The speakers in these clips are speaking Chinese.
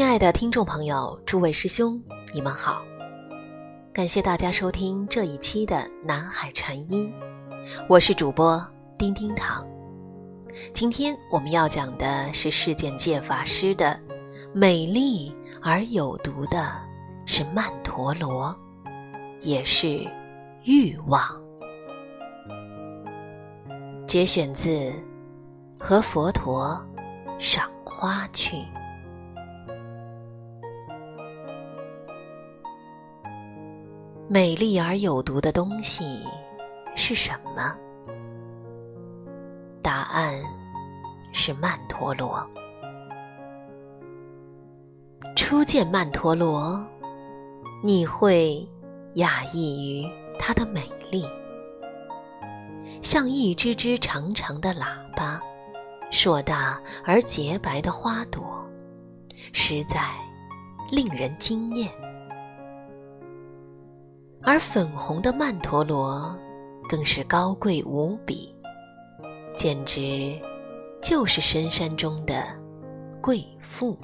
亲爱的听众朋友，诸位师兄，你们好！感谢大家收听这一期的南海禅音，我是主播丁丁堂。今天我们要讲的是世间界法师的美丽而有毒的，是曼陀罗，也是欲望。节选自《和佛陀赏花去》。美丽而有毒的东西是什么？答案是曼陀罗。初见曼陀罗，你会讶异于它的美丽，像一只只长长的喇叭，硕大而洁白的花朵，实在令人惊艳。而粉红的曼陀罗更是高贵无比，简直就是深山中的贵妇。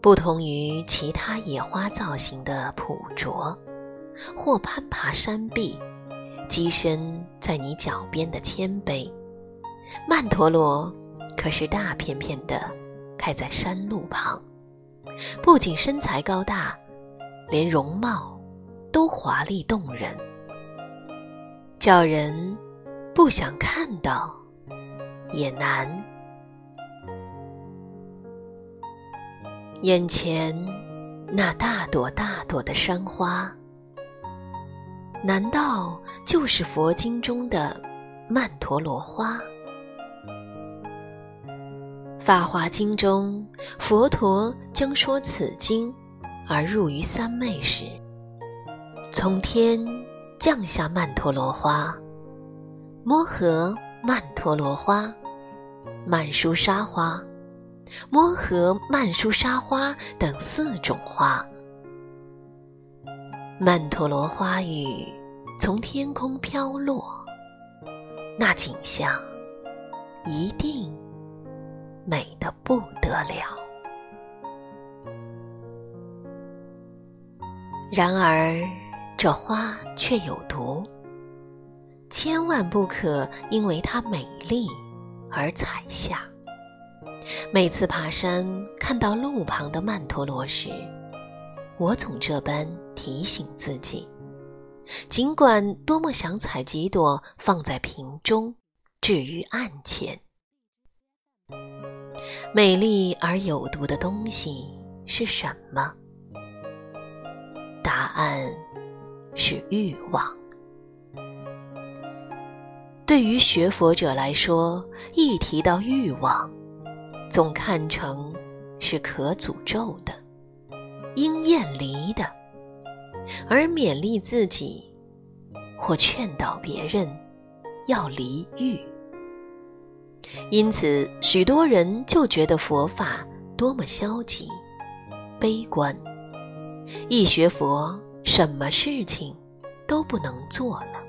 不同于其他野花造型的朴拙，或攀爬山壁、跻身在你脚边的谦卑，曼陀罗可是大片片的开在山路旁。不仅身材高大，连容貌都华丽动人，叫人不想看到也难。眼前那大朵大朵的山花，难道就是佛经中的曼陀罗花？《法华经》中，佛陀将说此经而入于三昧时，从天降下曼陀罗花、摩诃曼陀罗花、曼殊沙花、摩诃曼殊沙花等四种花。曼陀罗花雨从天空飘落，那景象一定。美得不得了，然而这花却有毒，千万不可因为它美丽而采下。每次爬山看到路旁的曼陀罗时，我总这般提醒自己：尽管多么想采几朵放在瓶中，置于案前。美丽而有毒的东西是什么？答案是欲望。对于学佛者来说，一提到欲望，总看成是可诅咒的、应厌离的，而勉励自己或劝导别人要离欲。因此，许多人就觉得佛法多么消极、悲观。一学佛，什么事情都不能做了，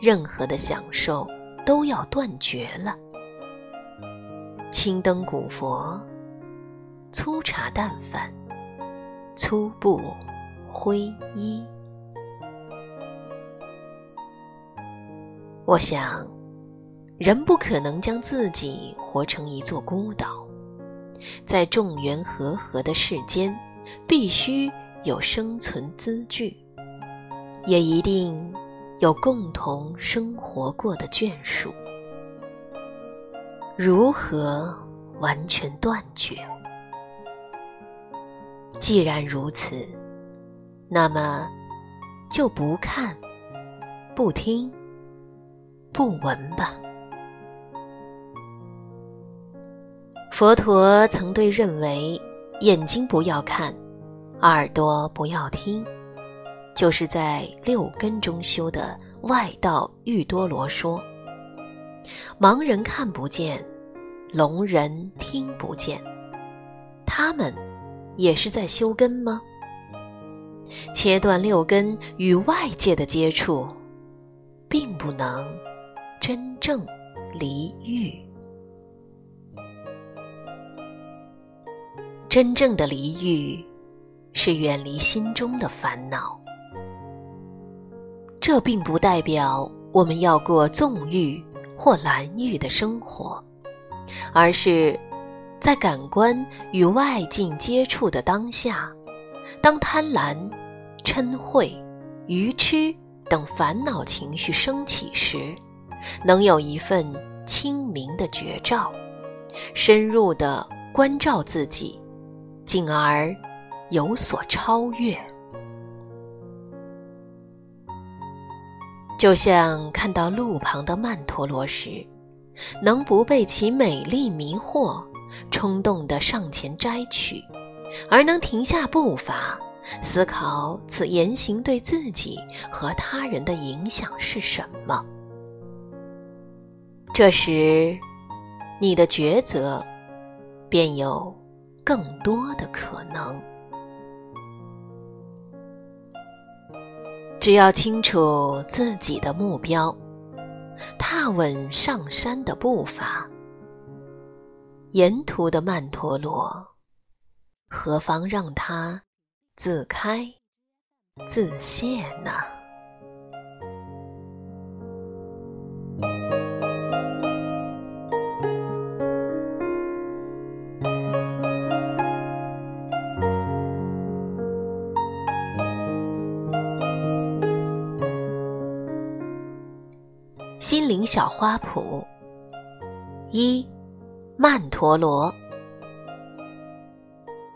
任何的享受都要断绝了。青灯古佛，粗茶淡饭，粗布灰衣。我想。人不可能将自己活成一座孤岛，在众缘和合的世间，必须有生存资据，也一定有共同生活过的眷属。如何完全断绝？既然如此，那么就不看、不听、不闻吧。佛陀曾对认为眼睛不要看，耳朵不要听，就是在六根中修的外道玉多罗说：盲人看不见，聋人听不见，他们也是在修根吗？切断六根与外界的接触，并不能真正离欲。真正的离欲，是远离心中的烦恼。这并不代表我们要过纵欲或蓝欲的生活，而是在感官与外境接触的当下，当贪婪、嗔恚、愚痴等烦恼情绪升起时，能有一份清明的觉照，深入的关照自己。进而有所超越，就像看到路旁的曼陀罗时，能不被其美丽迷惑，冲动地上前摘取，而能停下步伐，思考此言行对自己和他人的影响是什么。这时，你的抉择便有。更多的可能，只要清楚自己的目标，踏稳上山的步伐，沿途的曼陀罗，何妨让它自开自谢呢？心灵小花圃一，曼陀罗，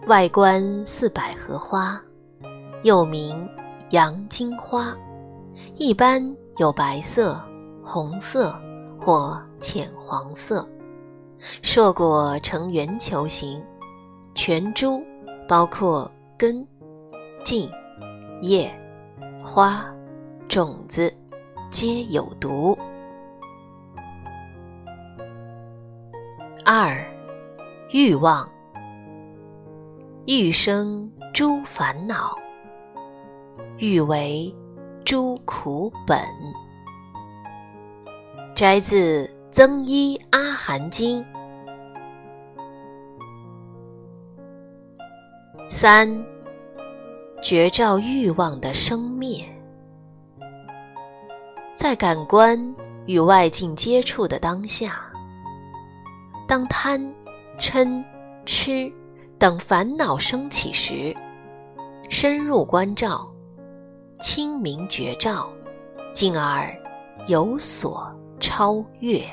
外观似百合花，又名洋金花，一般有白色、红色或浅黄色，硕果呈圆球形，全株包括根、茎、叶、花、种子，皆有毒。二，欲望，欲生诸烦恼，欲为诸苦本。摘自《增一阿含经》。三，觉照欲望的生灭，在感官与外境接触的当下。当贪、嗔、痴等烦恼升起时，深入关照，清明觉照，进而有所超越。